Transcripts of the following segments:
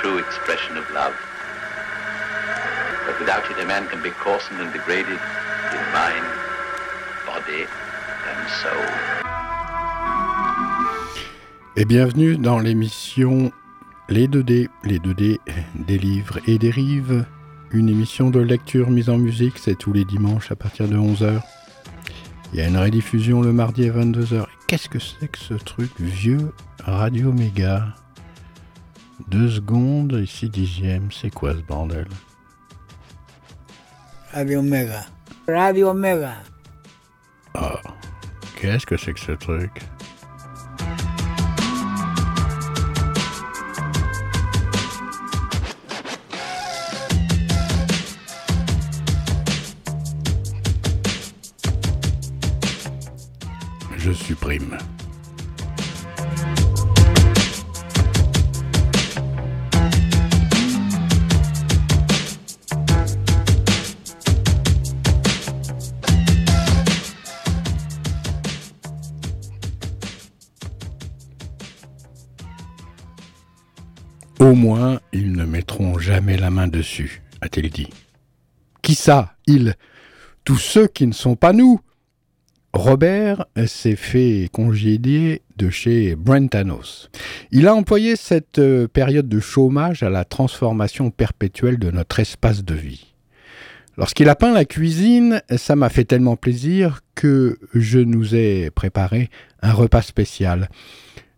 true expression of love. But without it, a man can be coarsened and degraded in mind, body, and soul. Et bienvenue dans l'émission Les 2D, les 2D des livres et des rives, une émission de lecture mise en musique, c'est tous les dimanches à partir de 11h. Il y a une rediffusion le mardi à 22h. Qu'est-ce que c'est que ce truc vieux Radio Méga? Deux secondes, ici dixième, c'est quoi ce bordel? Radio Méga. Radio Méga. Ah, qu'est-ce que c'est que ce truc? Je supprime. Au moins, ils ne mettront jamais la main dessus, a-t-il dit. Qui ça Ils? Tous ceux qui ne sont pas nous Robert s'est fait congédier de chez Brentanos. Il a employé cette euh, période de chômage à la transformation perpétuelle de notre espace de vie. Lorsqu'il a peint la cuisine, ça m'a fait tellement plaisir que je nous ai préparé un repas spécial.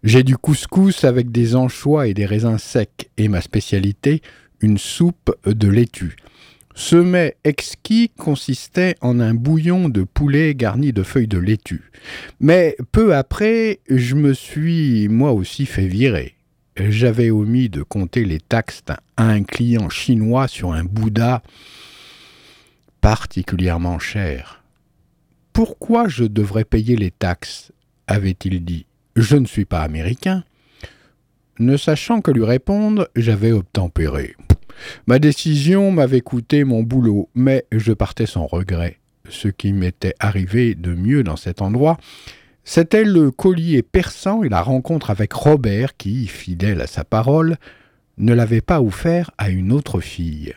J'ai du couscous avec des anchois et des raisins secs et ma spécialité, une soupe de laitue. Ce mets exquis consistait en un bouillon de poulet garni de feuilles de laitue. Mais peu après, je me suis moi aussi fait virer. J'avais omis de compter les taxes à un client chinois sur un Bouddha particulièrement cher. Pourquoi je devrais payer les taxes avait-il dit. Je ne suis pas américain. Ne sachant que lui répondre, j'avais obtempéré. Ma décision m'avait coûté mon boulot, mais je partais sans regret. Ce qui m'était arrivé de mieux dans cet endroit, c'était le collier perçant et la rencontre avec Robert qui, fidèle à sa parole, ne l'avait pas offert à une autre fille.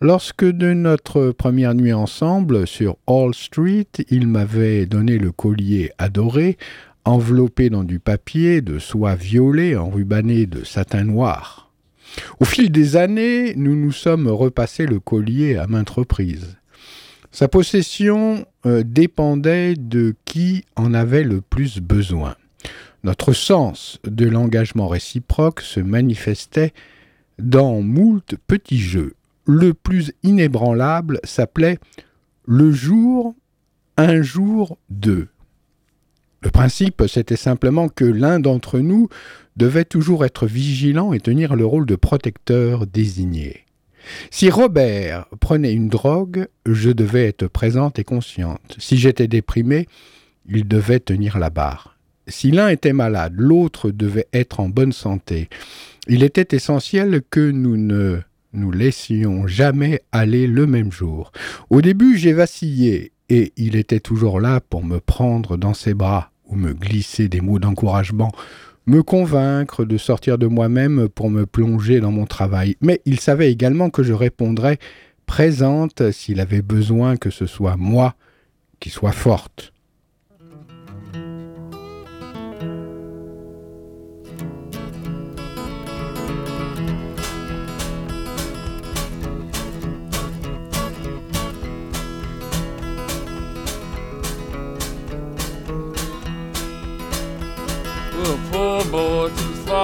Lorsque de notre première nuit ensemble sur Hall Street, il m'avait donné le collier adoré, enveloppé dans du papier de soie violet enrubanné de satin noir. Au fil des années, nous nous sommes repassés le collier à maintes reprises. Sa possession euh, dépendait de qui en avait le plus besoin. Notre sens de l'engagement réciproque se manifestait dans moult petits jeux. Le plus inébranlable s'appelait le jour, un jour, deux. Le principe, c'était simplement que l'un d'entre nous devait toujours être vigilant et tenir le rôle de protecteur désigné. Si Robert prenait une drogue, je devais être présente et consciente. Si j'étais déprimé, il devait tenir la barre. Si l'un était malade, l'autre devait être en bonne santé. Il était essentiel que nous ne nous laissions jamais aller le même jour. Au début, j'ai vacillé, et il était toujours là pour me prendre dans ses bras ou me glisser des mots d'encouragement me convaincre de sortir de moi-même pour me plonger dans mon travail. Mais il savait également que je répondrais présente s'il avait besoin que ce soit moi qui soit forte.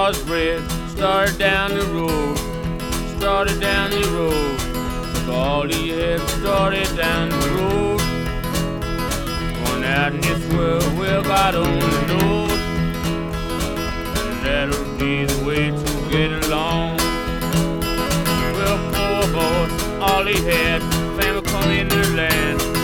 Paul's Bridge. Started down the road, started down the road. Took all he had, started down the road. Going out in this world, well, God only knows. And that'll be the way to get along. Well, poor boy, all he had, family come in their land.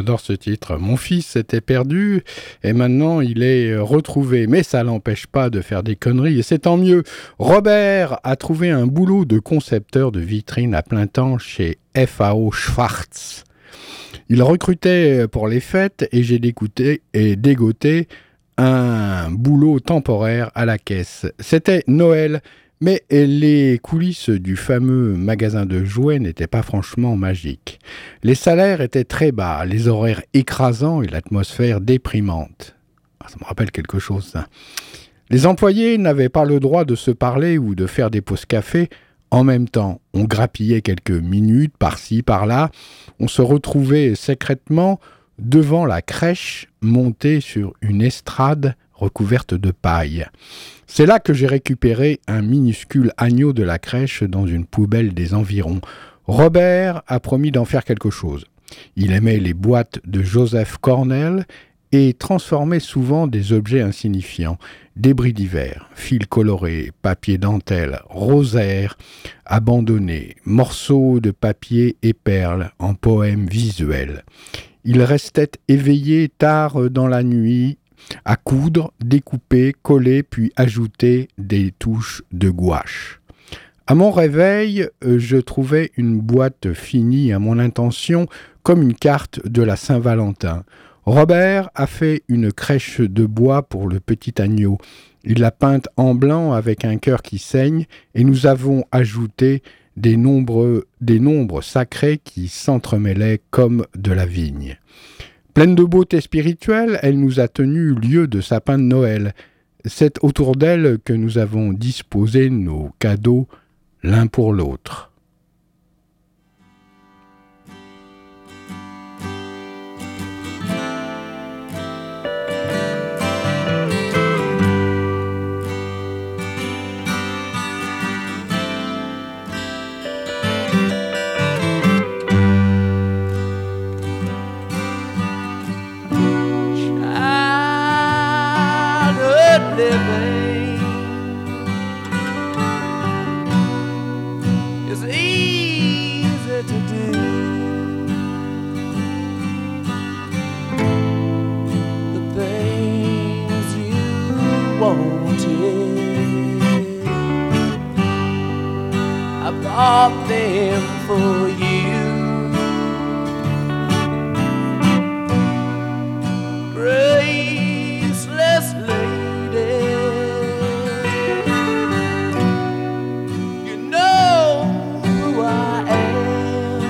J'adore ce titre. Mon fils était perdu et maintenant il est retrouvé. Mais ça l'empêche pas de faire des conneries et c'est tant mieux. Robert a trouvé un boulot de concepteur de vitrines à plein temps chez FAO Schwarz. Il recrutait pour les fêtes et j'ai dégoûté et dégoté un boulot temporaire à la caisse. C'était Noël, mais les coulisses du fameux magasin de jouets n'étaient pas franchement magiques. Les salaires étaient très bas, les horaires écrasants et l'atmosphère déprimante. Ah, ça me rappelle quelque chose, ça. Les employés n'avaient pas le droit de se parler ou de faire des pauses café en même temps. On grappillait quelques minutes par-ci, par-là. On se retrouvait secrètement devant la crèche montée sur une estrade recouverte de paille. C'est là que j'ai récupéré un minuscule agneau de la crèche dans une poubelle des environs. Robert a promis d'en faire quelque chose. Il aimait les boîtes de Joseph Cornell et transformait souvent des objets insignifiants, débris divers, fils colorés, papier dentelle, rosaires, abandonnés, morceaux de papier et perles en poèmes visuels. Il restait éveillé tard dans la nuit à coudre, découper, coller, puis ajouter des touches de gouache. À mon réveil, euh, je trouvais une boîte finie à mon intention comme une carte de la Saint-Valentin. Robert a fait une crèche de bois pour le petit agneau. Il l'a peinte en blanc avec un cœur qui saigne et nous avons ajouté des nombres, des nombres sacrés qui s'entremêlaient comme de la vigne. Pleine de beauté spirituelle, elle nous a tenu lieu de sapin de Noël. C'est autour d'elle que nous avons disposé nos cadeaux l'un pour l'autre. bought them for you. Graceless lady, you know who I am.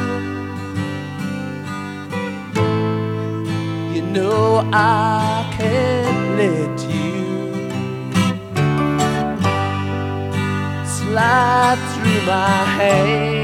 You know I can't let you slide my hands.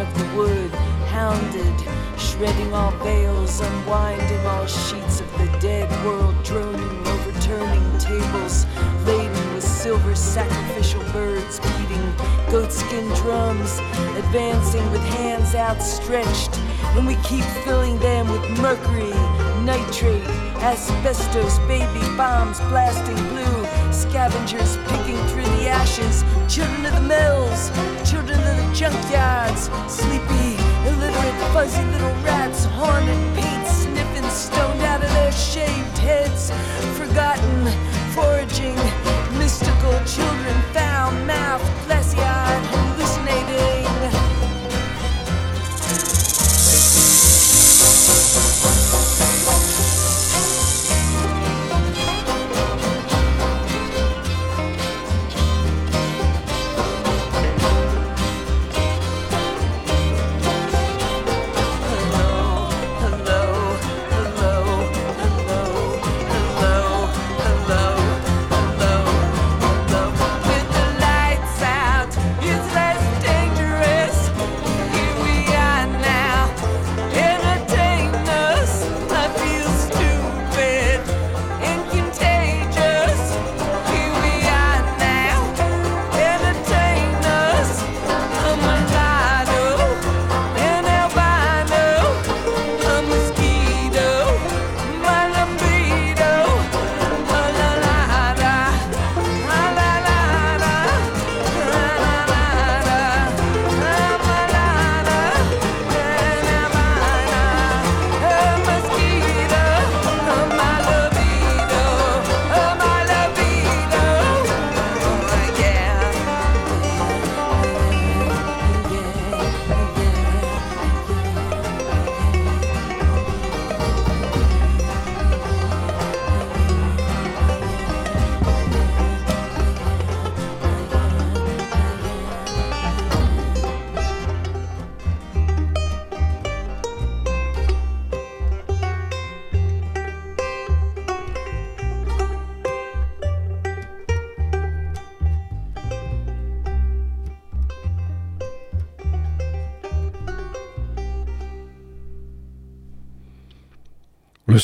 of the wood, hounded, shredding all veils, unwinding all sheets of the dead world, droning, overturning tables, laden with silver sacrificial birds, beating goatskin drums, advancing with hands outstretched, and we keep filling them with mercury, nitrate, asbestos, baby bombs, blasting blue scavengers picking through the ashes, children of the mills, children of the junkyards, sleepy, illiterate, fuzzy little rats, haunted, paint sniffing, stoned out of their shaved heads, forgotten, foraging, mystical children, foul mouthed, glassy eyed, hallucinated.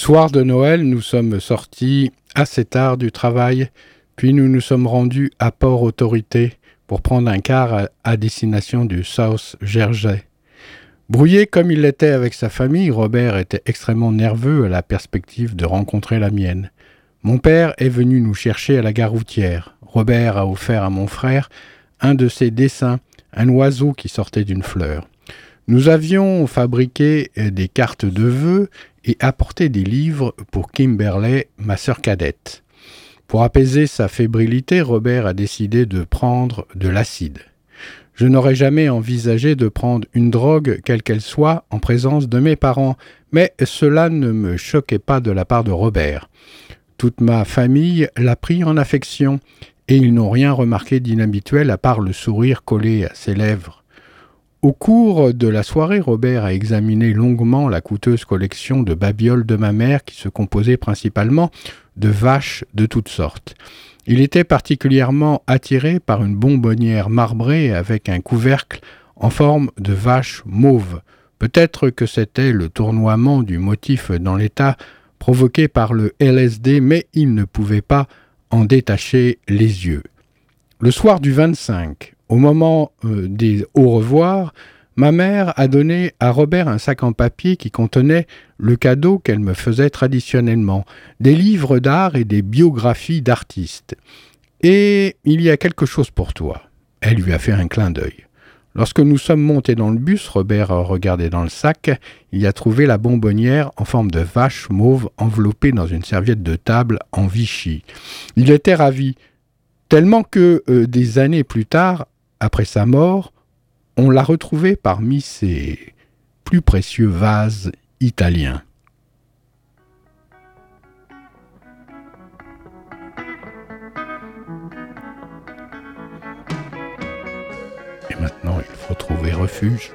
Soir de Noël, nous sommes sortis assez tard du travail, puis nous nous sommes rendus à Port Autorité pour prendre un car à, à destination du South Jersey. Brouillé comme il l'était avec sa famille, Robert était extrêmement nerveux à la perspective de rencontrer la mienne. Mon père est venu nous chercher à la gare routière. Robert a offert à mon frère un de ses dessins, un oiseau qui sortait d'une fleur. Nous avions fabriqué des cartes de vœux et apporté des livres pour Kimberley, ma sœur cadette. Pour apaiser sa fébrilité, Robert a décidé de prendre de l'acide. Je n'aurais jamais envisagé de prendre une drogue, quelle qu'elle soit, en présence de mes parents, mais cela ne me choquait pas de la part de Robert. Toute ma famille l'a pris en affection, et ils n'ont rien remarqué d'inhabituel à part le sourire collé à ses lèvres. Au cours de la soirée, Robert a examiné longuement la coûteuse collection de babioles de ma mère qui se composait principalement de vaches de toutes sortes. Il était particulièrement attiré par une bonbonnière marbrée avec un couvercle en forme de vache mauve. Peut-être que c'était le tournoiement du motif dans l'état provoqué par le LSD, mais il ne pouvait pas en détacher les yeux. Le soir du 25, au moment euh, des au revoir, ma mère a donné à Robert un sac en papier qui contenait le cadeau qu'elle me faisait traditionnellement, des livres d'art et des biographies d'artistes. Et il y a quelque chose pour toi. Elle lui a fait un clin d'œil. Lorsque nous sommes montés dans le bus, Robert a regardé dans le sac. Il y a trouvé la bonbonnière en forme de vache mauve enveloppée dans une serviette de table en Vichy. Il était ravi, tellement que euh, des années plus tard, après sa mort, on l'a retrouvé parmi ses plus précieux vases italiens. Et maintenant, il faut trouver refuge.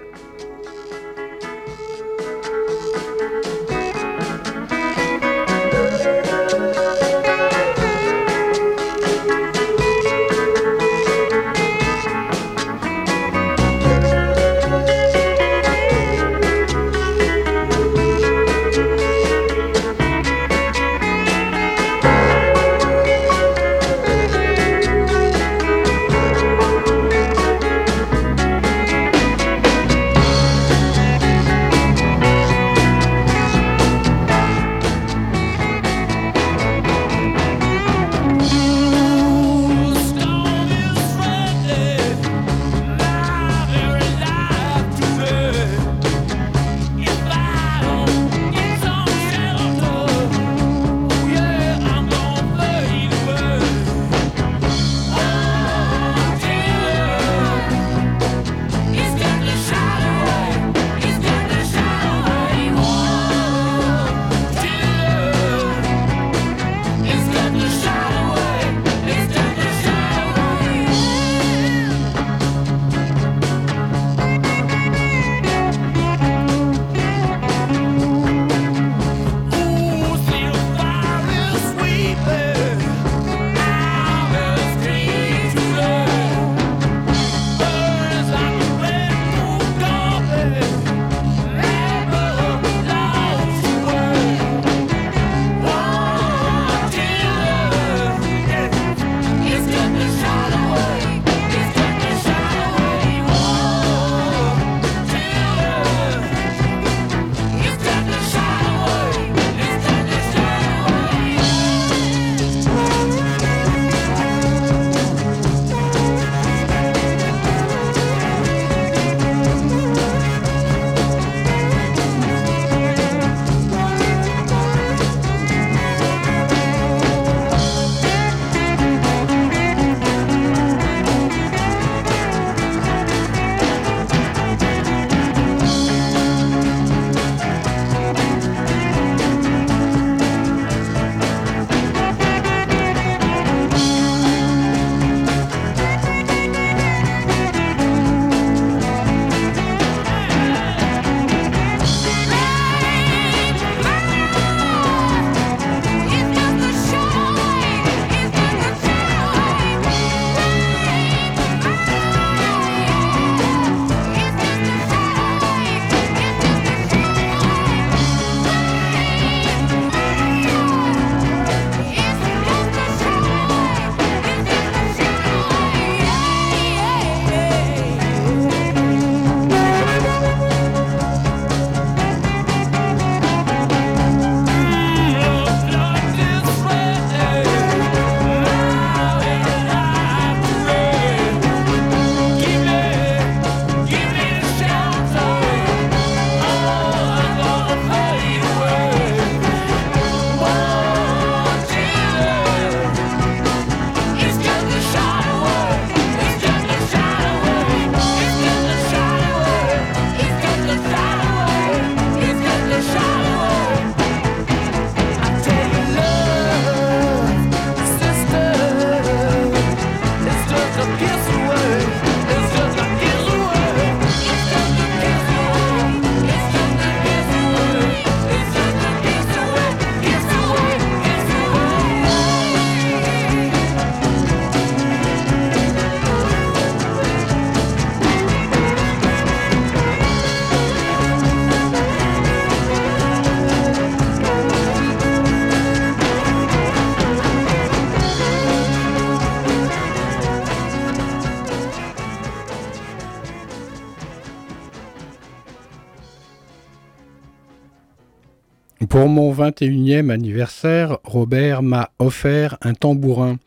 Pour mon 21e anniversaire, Robert m'a offert un tambourin.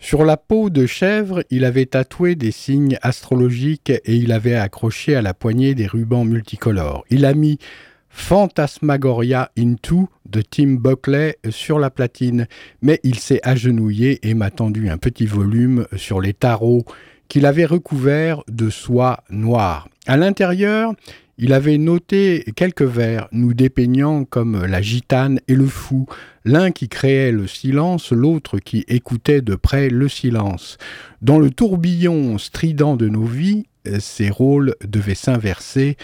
Sur la peau de chèvre, il avait tatoué des signes astrologiques et il avait accroché à la poignée des rubans multicolores. Il a mis Phantasmagoria Into de Tim Buckley sur la platine, mais il s'est agenouillé et m'a tendu un petit volume sur les tarots qu'il avait recouvert de soie noire. À l'intérieur, il avait noté quelques vers nous dépeignant comme la gitane et le fou, l'un qui créait le silence, l'autre qui écoutait de près le silence. Dans le tourbillon strident de nos vies, euh, ces rôles devaient s'inverser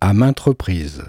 à maintes reprises.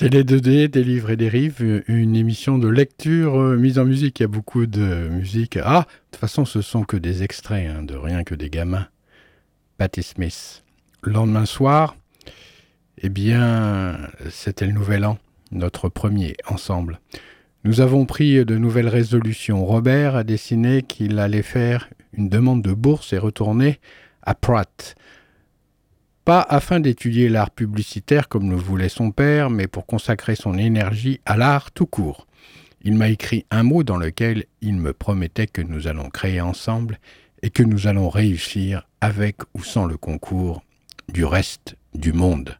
C'est les 2D, des livres et des rives, une émission de lecture euh, mise en musique. Il y a beaucoup de musique. Ah, de toute façon, ce sont que des extraits, hein, de rien que des gamins. Patti Smith. Le lendemain soir, eh bien, c'était le nouvel an, notre premier ensemble. Nous avons pris de nouvelles résolutions. Robert a décidé qu'il allait faire une demande de bourse et retourner à Pratt. Pas afin d'étudier l'art publicitaire comme le voulait son père, mais pour consacrer son énergie à l'art tout court. Il m'a écrit un mot dans lequel il me promettait que nous allons créer ensemble et que nous allons réussir avec ou sans le concours du reste du monde.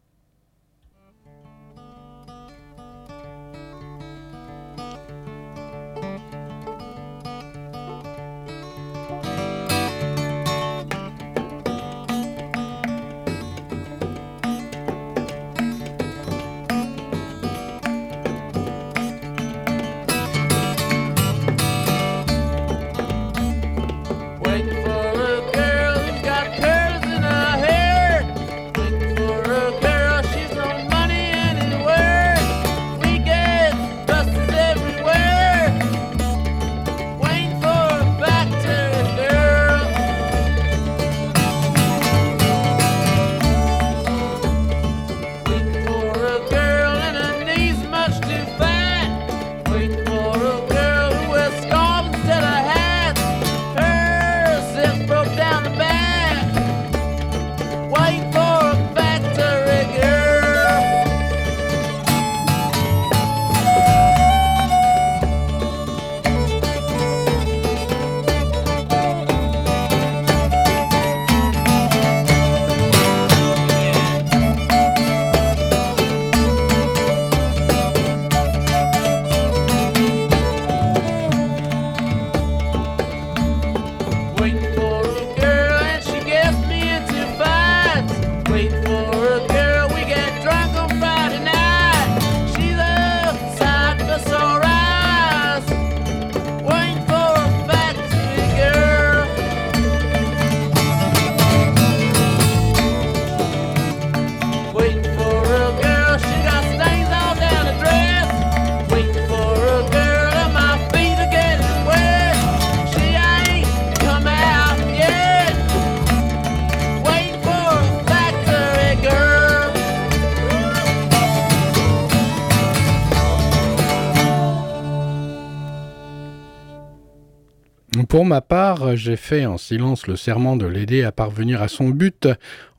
Pour ma part, j'ai fait en silence le serment de l'aider à parvenir à son but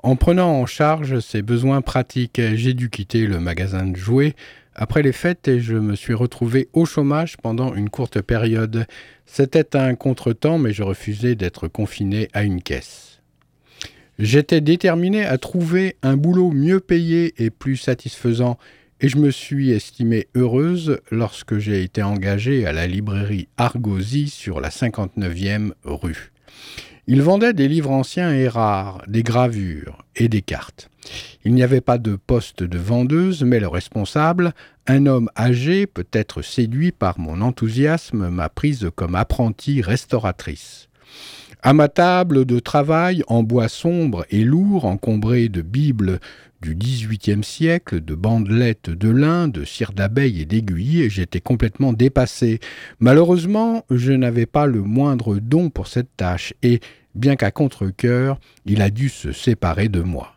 en prenant en charge ses besoins pratiques. J'ai dû quitter le magasin de jouets après les fêtes et je me suis retrouvé au chômage pendant une courte période. C'était un contretemps, mais je refusais d'être confiné à une caisse. J'étais déterminé à trouver un boulot mieux payé et plus satisfaisant, et je me suis estimée heureuse lorsque j'ai été engagé à la librairie Argosy sur la 59e rue. Ils vendaient des livres anciens et rares, des gravures et des cartes. Il n'y avait pas de poste de vendeuse, mais le responsable, un homme âgé, peut-être séduit par mon enthousiasme, m'a prise comme apprentie restauratrice. À ma table de travail, en bois sombre et lourd, encombré de bibles du XVIIIe siècle, de bandelettes de lin, de cire d'abeille et d'aiguilles, j'étais complètement dépassé. Malheureusement, je n'avais pas le moindre don pour cette tâche, et, bien qu'à contre-cœur, il a dû se séparer de moi.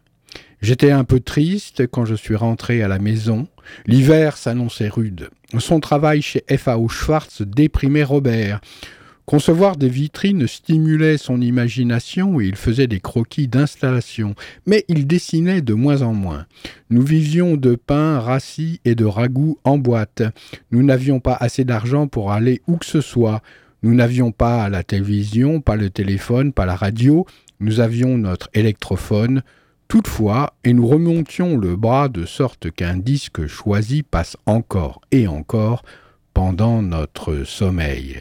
J'étais un peu triste quand je suis rentré à la maison. L'hiver s'annonçait rude. Son travail chez F.A.O. Schwartz déprimait Robert. Concevoir des vitrines stimulait son imagination et il faisait des croquis d'installation, mais il dessinait de moins en moins. Nous vivions de pain rassis et de ragoûts en boîte. Nous n'avions pas assez d'argent pour aller où que ce soit. Nous n'avions pas la télévision, pas le téléphone, pas la radio. Nous avions notre électrophone. Toutefois, et nous remontions le bras de sorte qu'un disque choisi passe encore et encore pendant notre sommeil.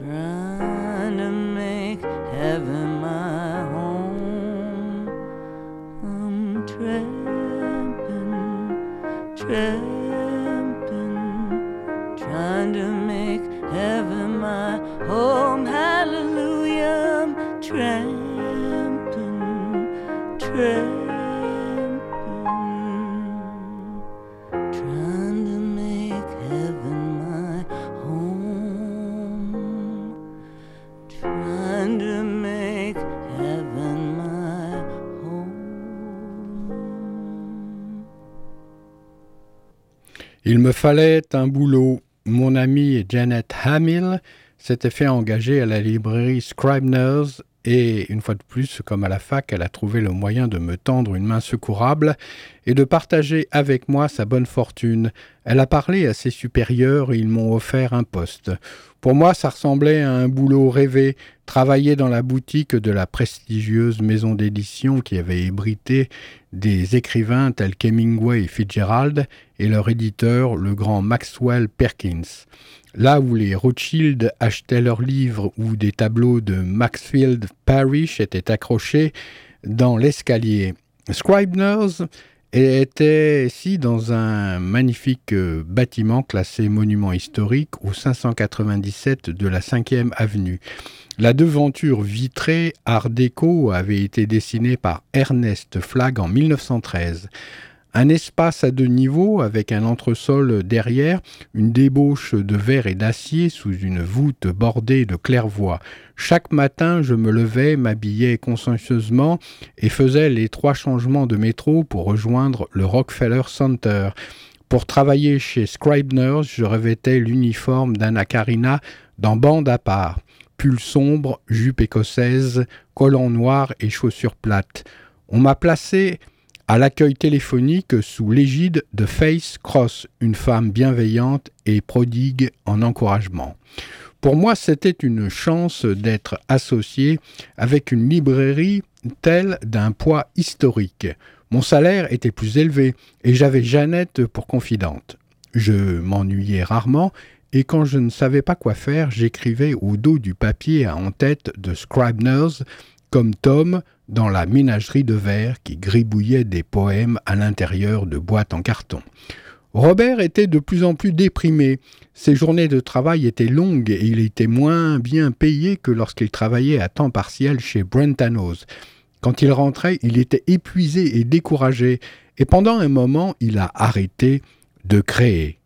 Yeah. Fallait un boulot. Mon amie Janet Hamill s'était fait engager à la librairie Scribner's et, une fois de plus, comme à la fac, elle a trouvé le moyen de me tendre une main secourable et de partager avec moi sa bonne fortune. Elle a parlé à ses supérieurs et ils m'ont offert un poste. Pour moi, ça ressemblait à un boulot rêvé, travailler dans la boutique de la prestigieuse maison d'édition qui avait hébrité des écrivains tels qu'Hemingway et Fitzgerald et leur éditeur, le grand Maxwell Perkins. Là où les Rothschild achetaient leurs livres ou des tableaux de Maxfield Parrish étaient accrochés dans l'escalier. Scribner's était ici dans un magnifique euh, bâtiment classé monument historique au 597 de la 5e avenue. La devanture vitrée Art déco avait été dessinée par Ernest Flagg en 1913. Un espace à deux niveaux avec un entresol derrière, une débauche de verre et d'acier sous une voûte bordée de claire-voie. Chaque matin, je me levais, m'habillais consciencieusement et faisais les trois changements de métro pour rejoindre le Rockefeller Center. Pour travailler chez Scribner's, je revêtais l'uniforme d'Anna Karina dans bande à part, pull sombre, jupe écossaise, collant noir et chaussures plates. On m'a placé à l'accueil téléphonique sous l'égide de Face Cross, une femme bienveillante et prodigue en encouragement. Pour moi, c'était une chance d'être associé avec une librairie telle d'un poids historique. Mon salaire était plus élevé et j'avais Jeannette pour confidente. Je m'ennuyais rarement et quand je ne savais pas quoi faire, j'écrivais au dos du papier en tête de Scribner's comme Tom dans la ménagerie de verre qui gribouillait des poèmes à l'intérieur de boîtes en carton. Robert était de plus en plus déprimé. Ses journées de travail étaient longues et il était moins bien payé que lorsqu'il travaillait à temps partiel chez Brentanos. Quand il rentrait, il était épuisé et découragé, et pendant un moment, il a arrêté de créer.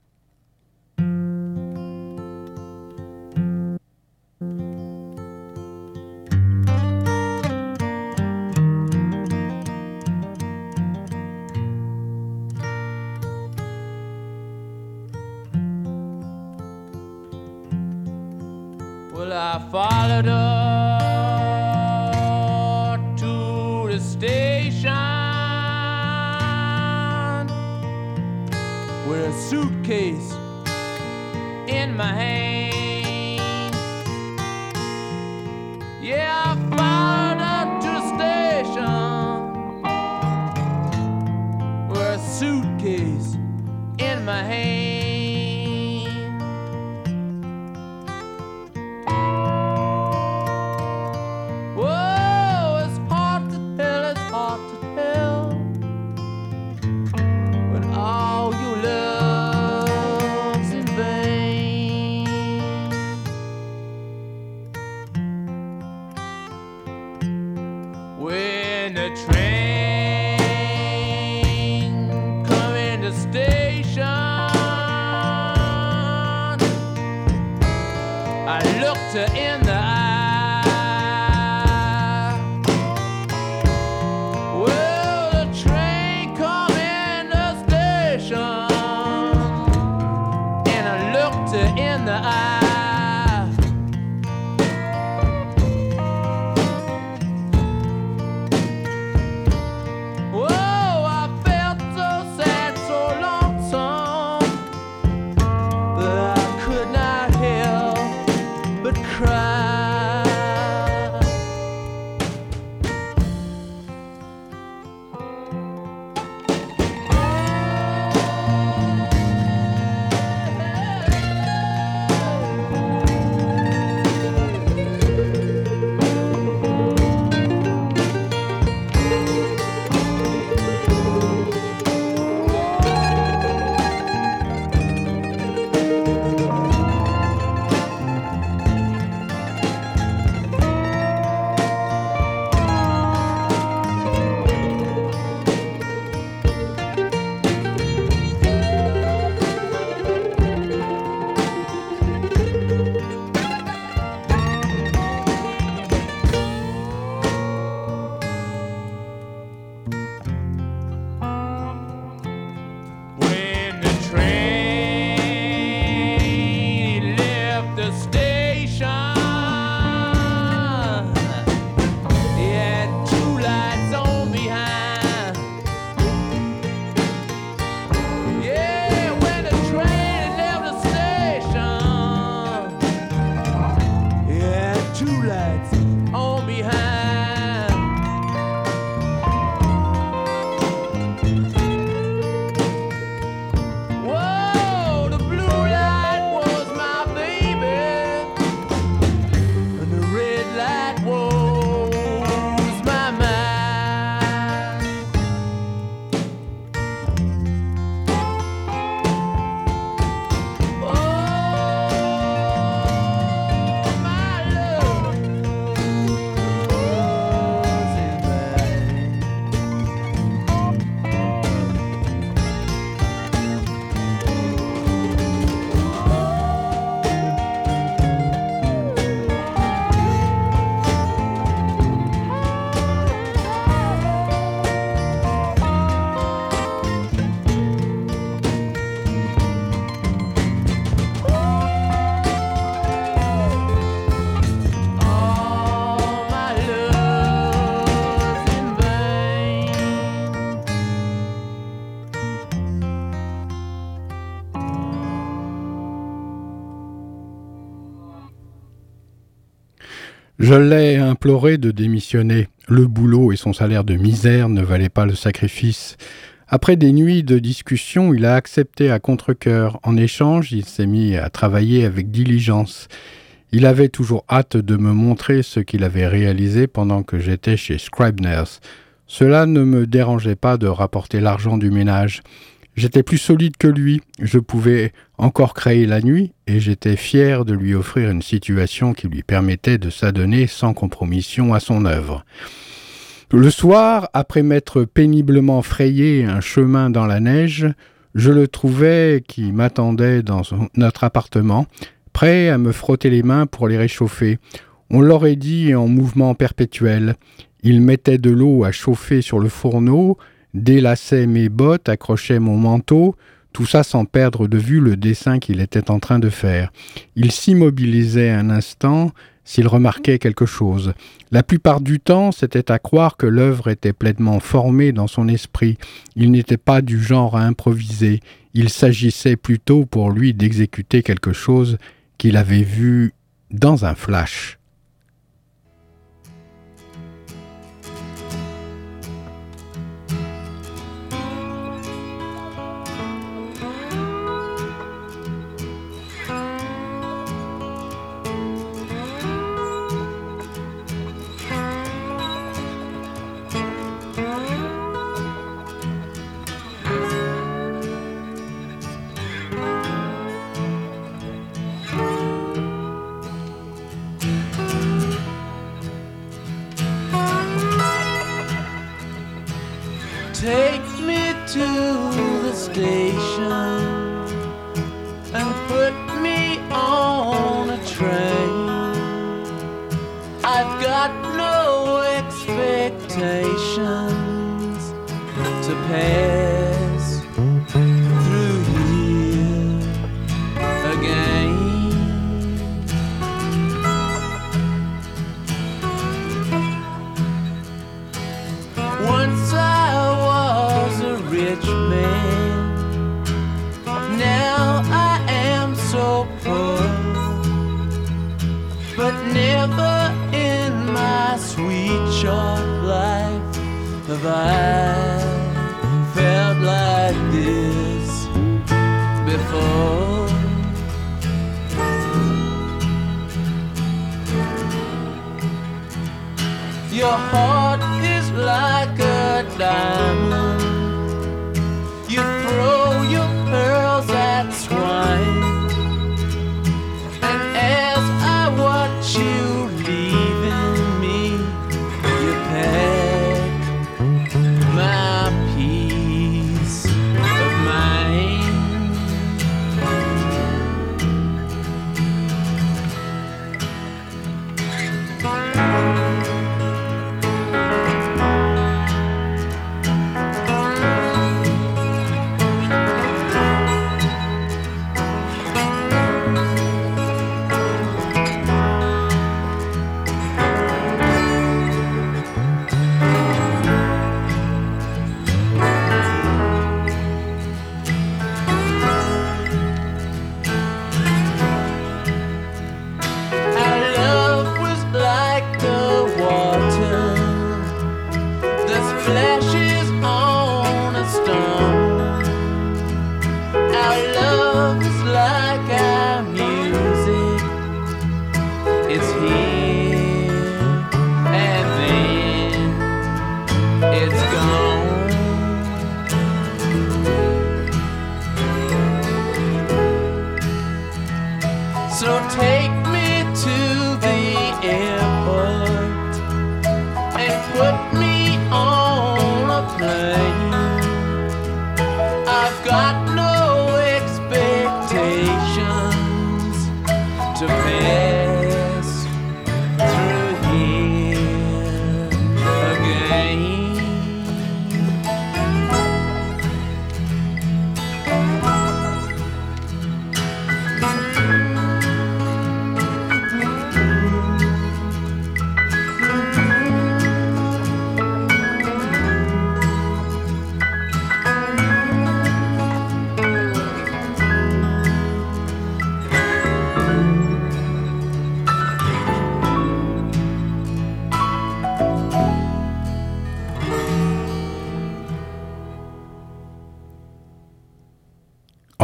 I followed her to the station with a suitcase in my hand. Yeah, Je l'ai imploré de démissionner. Le boulot et son salaire de misère ne valaient pas le sacrifice. Après des nuits de discussion, il a accepté à contre-coeur. En échange, il s'est mis à travailler avec diligence. Il avait toujours hâte de me montrer ce qu'il avait réalisé pendant que j'étais chez Scribner's. Cela ne me dérangeait pas de rapporter l'argent du ménage. J'étais plus solide que lui, je pouvais encore créer la nuit, et j'étais fier de lui offrir une situation qui lui permettait de s'adonner sans compromission à son œuvre. Le soir, après m'être péniblement frayé un chemin dans la neige, je le trouvais qui m'attendait dans notre appartement, prêt à me frotter les mains pour les réchauffer. On l'aurait dit en mouvement perpétuel. Il mettait de l'eau à chauffer sur le fourneau, délaçait mes bottes, accrochait mon manteau, tout ça sans perdre de vue le dessin qu'il était en train de faire. Il s'immobilisait un instant s'il remarquait quelque chose. La plupart du temps, c'était à croire que l'œuvre était pleinement formée dans son esprit. Il n'était pas du genre à improviser. Il s'agissait plutôt pour lui d'exécuter quelque chose qu'il avait vu dans un flash.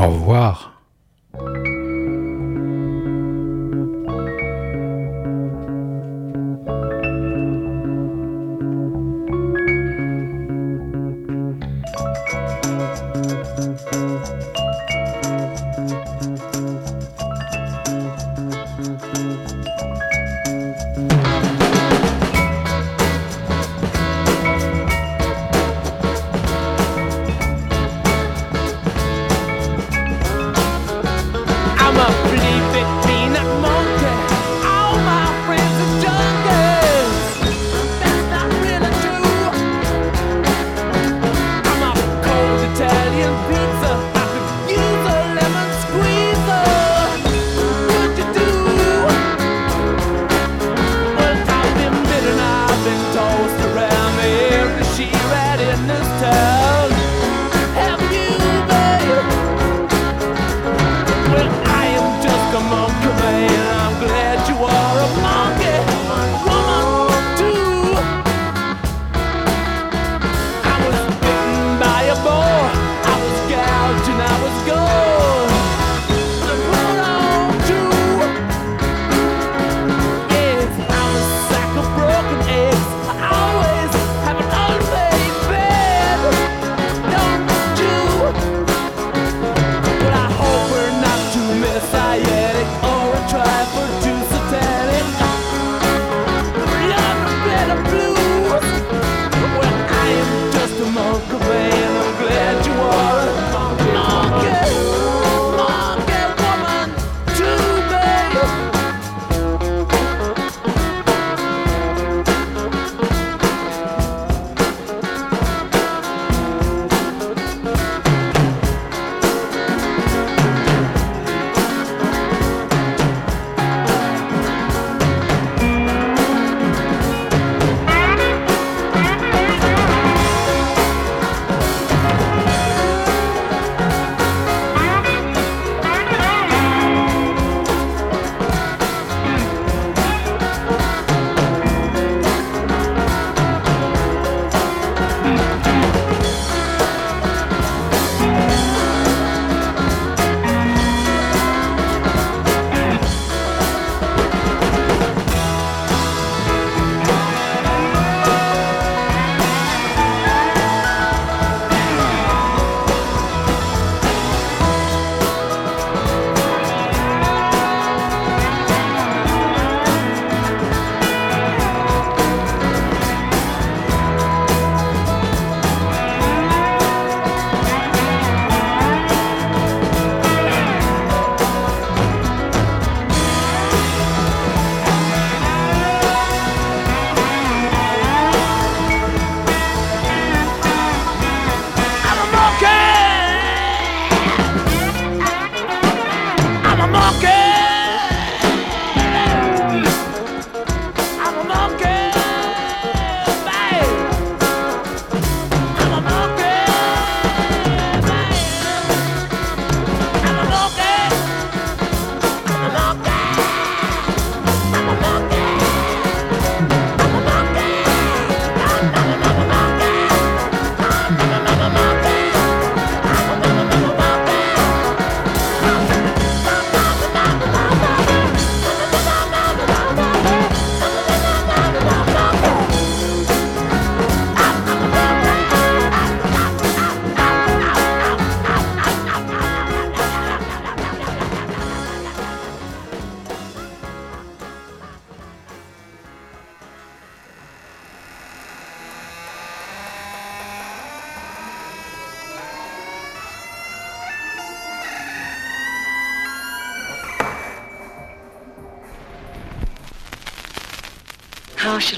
Au revoir.